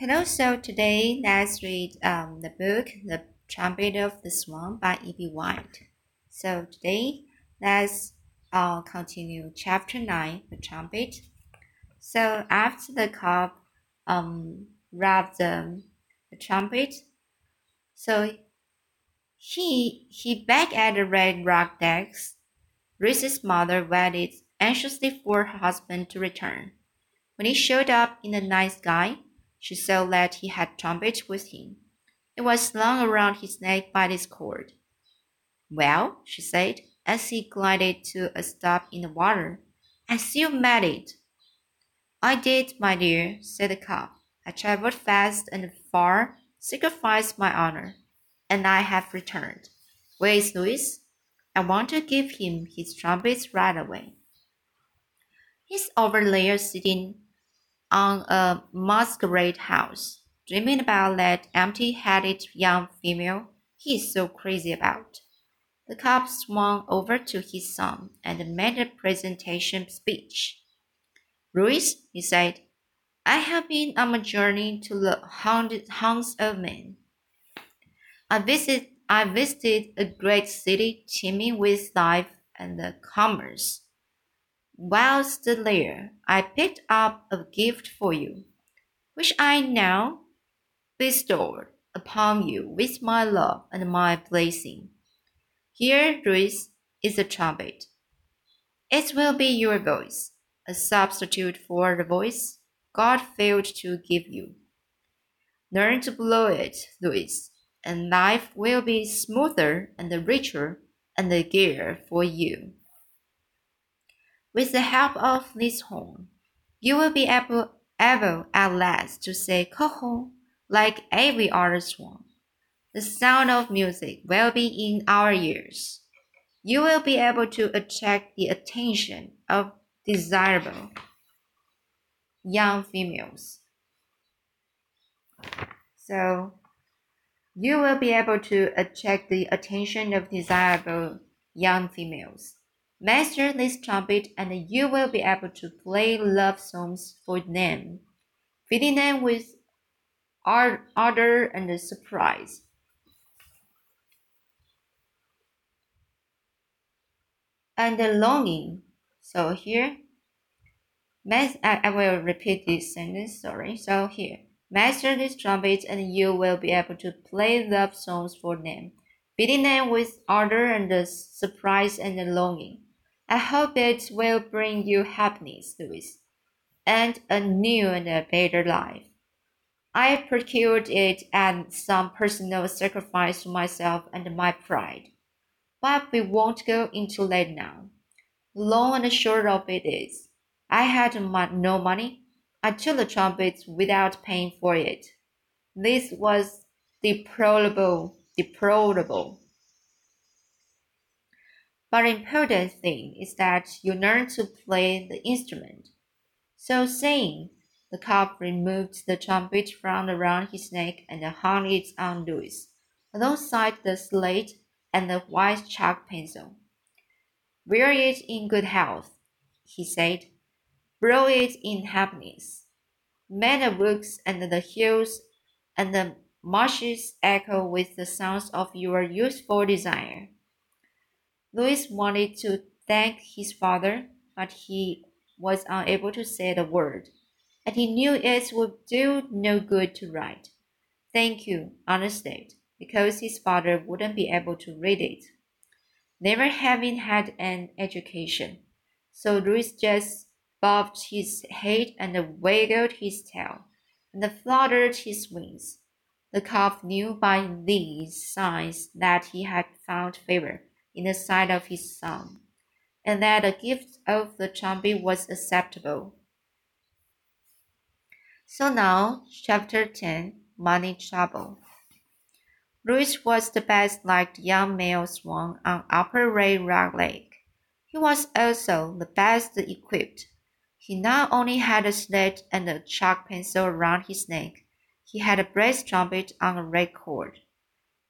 Hello, so today let's read um, the book The Trumpet of the Swan by E.B. White. So today let's uh, continue chapter 9, The Trumpet. So after the cob um, rapped the, the trumpet, so he he back at the red rock decks. Reese's mother waited anxiously for her husband to return. When he showed up in the night sky, she saw that he had trumpet with him. It was slung around his neck by this cord. Well, she said, as he glided to a stop in the water, I you made it. I did, my dear, said the cob. I travelled fast and far, sacrificed my honor, and I have returned. Where is Louis? I want to give him his trumpets right away. He's over there sitting on a muskrat house, dreaming about that empty headed young female he's so crazy about. The cob swung over to his son and made a presentation speech. Louis, he said, I have been on a journey to the haunts of men. I visit I visited a great city teeming with life and commerce. Whilst there, I picked up a gift for you, which I now bestow upon you with my love and my blessing. Here, Louis, is a trumpet. It will be your voice, a substitute for the voice God failed to give you. Learn to blow it, Louis, and life will be smoother and richer and gayer for you. With the help of this horn, you will be able, able at last to say "coho" like every other swan. The sound of music will be in our ears. You will be able to attract the attention of desirable young females. So, you will be able to attract the attention of desirable young females. Master this trumpet, and you will be able to play love songs for them, filling them with ardor and the surprise. And the longing. So here, I, I will repeat this sentence, sorry. So here, master this trumpet, and you will be able to play love songs for them, filling them with ardor and the surprise and the longing. I hope it will bring you happiness, Louis, and a new and a better life. I procured it at some personal sacrifice to myself and my pride. But we won't go into that now. Long and short of it is, I had no money. I took the trumpet without paying for it. This was deplorable, deplorable. But the important thing is that you learn to play the instrument. So saying, the cob removed the trumpet from around his neck and hung it on Louis, alongside the slate and the white chalk pencil. Wear it in good health, he said. Blow it in happiness. May the woods and the hills and the marshes echo with the sounds of your youthful desire. Louis wanted to thank his father, but he was unable to say the word, and he knew it would do no good to write. Thank you, understated, because his father wouldn't be able to read it. Never having had an education, so Louis just bobbed his head and waggled his tail, and fluttered his wings. The calf knew by these signs that he had found favor in the sight of his son, and that the gift of the trumpet was acceptable. So now, chapter 10 Money Trouble. Louis was the best liked young male swan on Upper Red Rock Lake. He was also the best equipped. He not only had a sled and a chalk pencil around his neck, he had a brass trumpet on a red cord.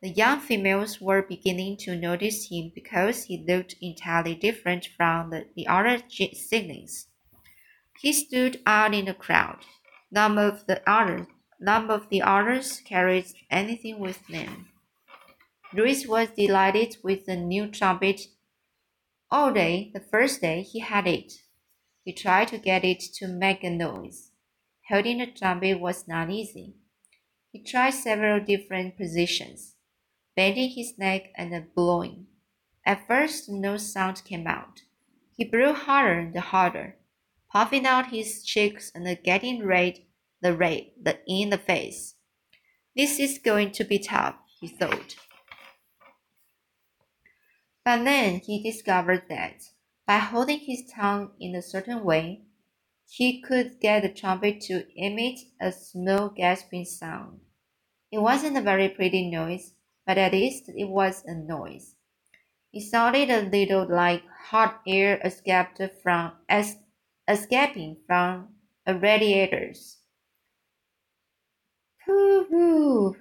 The young females were beginning to notice him because he looked entirely different from the, the other siblings. He stood out in the crowd. None of the others none of the others carried anything with them. Louis was delighted with the new trumpet. All day, the first day, he had it. He tried to get it to make a noise. Holding the trumpet was not easy. He tried several different positions, bending his neck and blowing. At first, no sound came out. He blew harder and harder, puffing out his cheeks and getting red the red the, in the face. This is going to be tough, he thought. But then he discovered that by holding his tongue in a certain way, he could get the trumpet to emit a small gasping sound. It wasn't a very pretty noise, but at least it was a noise. It sounded a little like hot air escaped from es escaping from a radiators. Pooh pooh,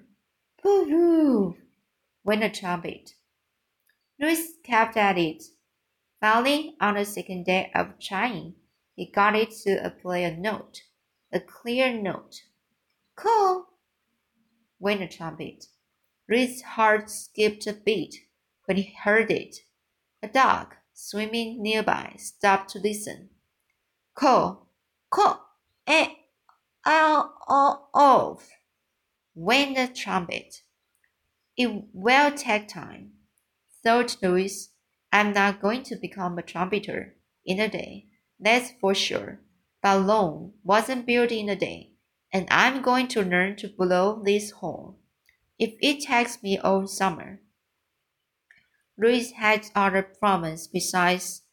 pooh pooh, went the trumpet. Louis kept at it. Finally, on the second day of trying, he got it to play a note, a clear note. Call! went the trumpet. Reed's heart skipped a beat when he heard it. A dog, swimming nearby, stopped to listen. Call! Call! Eh! Ow! Ow! Off! went the trumpet. It will take time, thought Louis. I'm not going to become a trumpeter in a day that's for sure. But Rome wasn't built in a day, and I'm going to learn to blow this horn, if it takes me all summer. Louis had other problems besides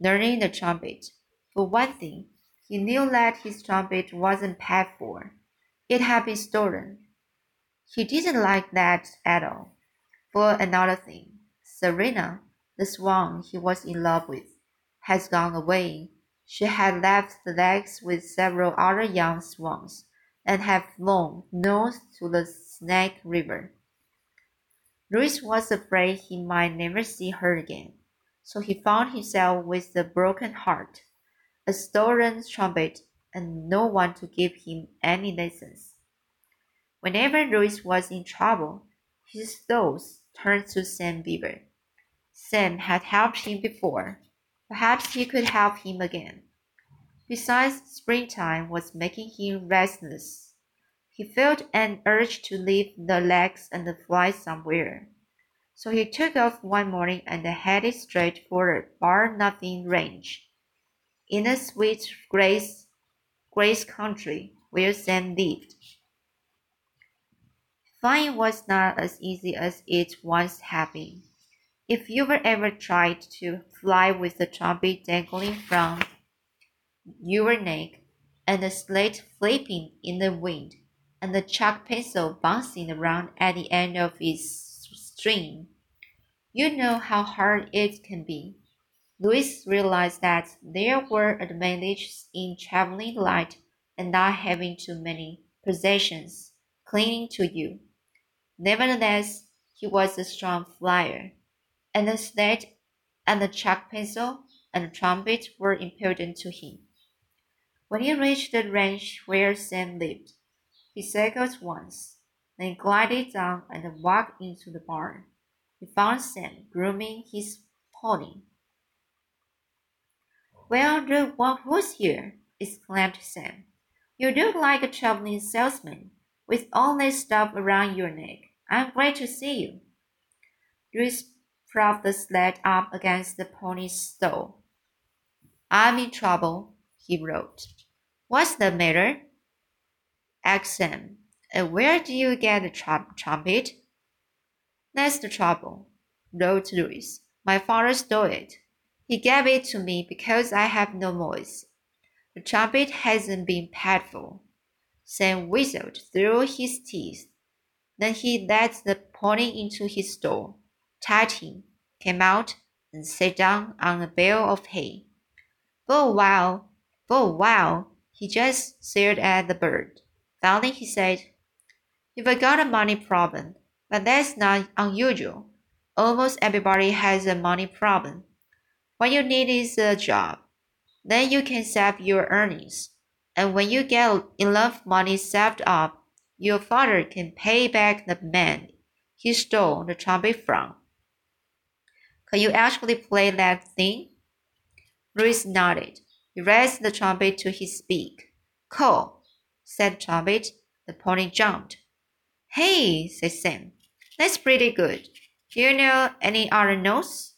learning the trumpet. For one thing, he knew that his trumpet wasn't paid for. It had been stolen. He didn't like that at all. For another thing, Serena, the swan he was in love with, has gone away she had left the lakes with several other young swans and had flown north to the Snake River. Louis was afraid he might never see her again, so he found himself with a broken heart, a stolen trumpet, and no one to give him any lessons. Whenever Louis was in trouble, his thoughts turned to Sam Beaver. Sam had helped him before, Perhaps he could help him again. Besides, springtime was making him restless. He felt an urge to leave the lakes and fly somewhere. So he took off one morning and headed straight for a Bar Nothing Ranch in the Sweet Grass, Grass country where Sam lived. Flying was not as easy as it once had been. If you were ever tried to fly with the trumpet dangling from your neck, and the slate flapping in the wind, and the chalk pencil bouncing around at the end of its string, you know how hard it can be. Louis realized that there were advantages in traveling light and not having too many possessions clinging to you. Nevertheless, he was a strong flyer and the slate and the chalk pencil and the trumpet were important to him. When he reached the ranch where Sam lived, he circled once, then glided down and walked into the barn. He found Sam grooming his pony. Well, look what who's here! exclaimed Sam. You look like a traveling salesman with all this stuff around your neck. I'm glad to see you. Louis propped the sled up against the pony's stall. I'm in trouble, he wrote. What's the matter? Sam. And where do you get the tr- trumpet? That's the trouble, wrote Louis. My father stole it. He gave it to me because I have no voice. The trumpet hasn't been paid for. Sam whistled through his teeth. Then he led the pony into his stall tied him, came out, and sat down on a bale of hay. For a while, for a while, he just stared at the bird. Finally, he said, You've got a money problem, but that's not unusual. Almost everybody has a money problem. What you need is a job. Then you can save your earnings. And when you get enough money saved up, your father can pay back the man he stole the trumpet from. Can you actually play that thing? Louis nodded. He raised the trumpet to his beak. Cool, said the. The pony jumped. Hey, said Sam. That's pretty good. Do you know any other notes?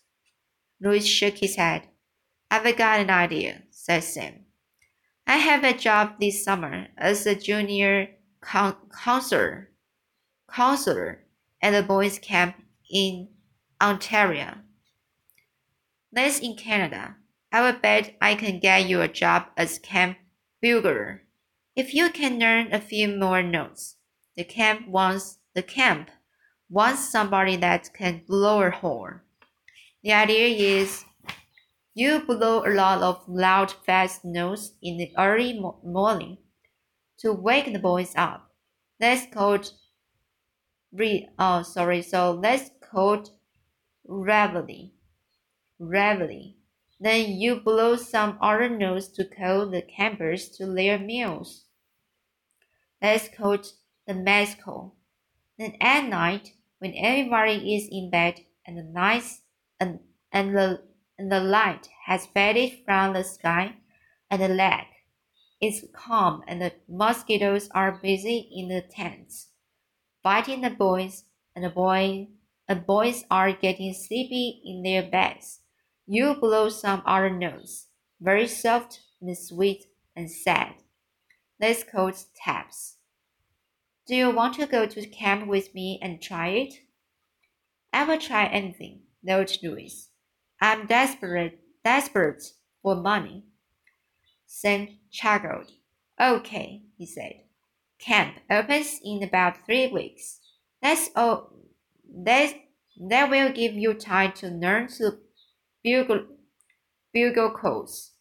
Louis shook his head. I've got an idea, said Sam. I have a job this summer as a junior counselor, counselor at a boys' camp in Ontario. That's in Canada. I will bet I can get you a job as camp bugler. If you can learn a few more notes, the camp wants the camp wants somebody that can blow a horn. The idea is you blow a lot of loud, fast notes in the early morning to wake the boys up. That's called re oh sorry, so that's called reveille. Reveille. Then you blow some other notes to call the campers to their meals. That's called the mess call. Then at night, when everybody is in bed and the nights and, and the and the light has faded from the sky and the lake is calm and the mosquitoes are busy in the tents, biting the boys and the boy and boys are getting sleepy in their beds. You blow some other notes, very soft and sweet and sad. That's called taps. Do you want to go to camp with me and try it? I will try anything, thought Louis. I'm desperate, desperate for money. Sam chuckled. Okay, he said. Camp opens in about three weeks. That's all. That, that will give you time to learn to bugle, bugle calls.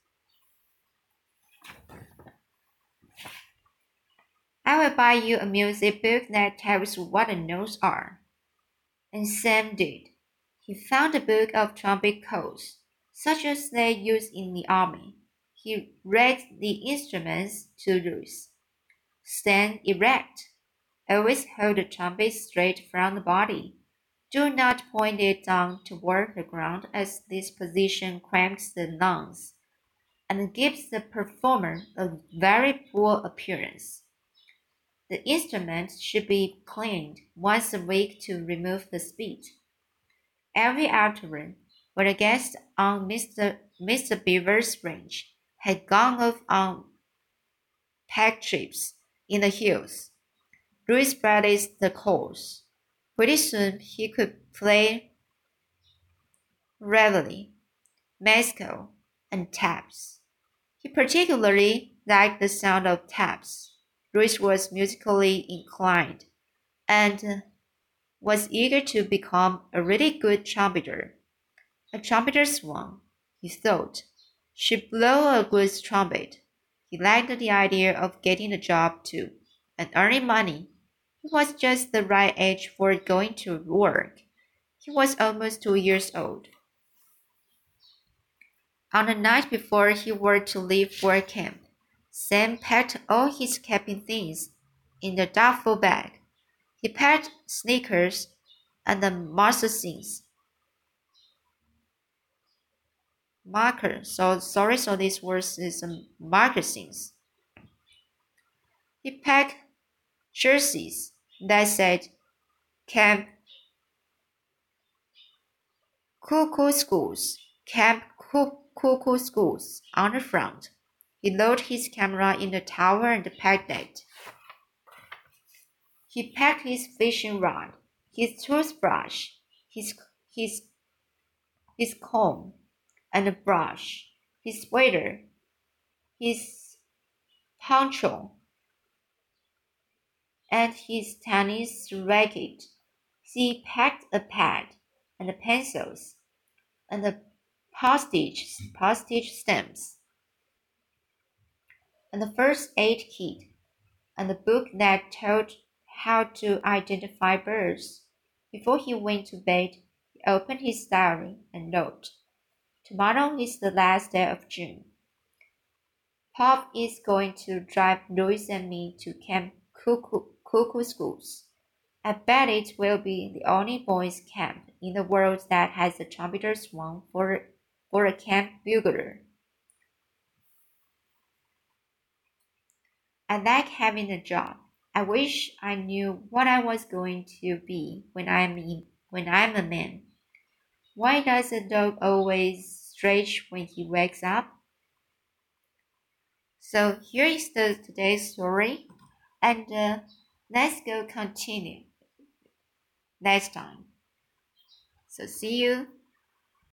I will buy you a music book that tells what the notes are. And Sam did. He found a book of trumpet calls, such as they use in the army. He read the instruments to Ruth. Stand erect. Always hold the trumpet straight from the body. Do not point it down toward the ground as this position cramps the lungs and gives the performer a very poor appearance. The instrument should be cleaned once a week to remove the spit. Every afternoon, when the guests on Mr. Mr. Beaver's ranch had gone off on pack trips in the hills, Louis practiced the calls. Pretty soon he could play reveille, mess call, and taps. He particularly liked the sound of taps. Louis was musically inclined and was eager to become a really good trumpeter. A trumpeter's one, he thought, should blow a good trumpet. He liked the idea of getting a job too and earning money. He was just the right age for going to work. He was almost two years old. On the night before he were to leave for camp, Sam packed all his camping things in the duffel bag. He packed sneakers and the moccasins. Marker. So sorry. So this word is moccasins. He packed jerseys that said Camp Kookooskoos, Camp Kookooskoos on the front. He loaded his camera in the tower and packed it. He packed his fishing rod, his toothbrush, his his his comb and a brush, his sweater, his poncho, and his tennis racket. He packed a pad and the pencils and the postage postage stamps and the first aid kit, and the book that told how to identify birds. Before he went to bed, he opened his diary and wrote, Tomorrow is the last day of June. Pop is going to drive Louis and me to Camp Cuckoo, Kookooskoos. I bet it will be the only boys' camp in the world that has a trumpeter swan for, for a camp bugler. I like having a job. I wish I knew what I was going to be when I'm in, when I'm a man. Why does a dog always stretch when he wakes up? So here is the today's story, and uh, let's go continue next time. So see you.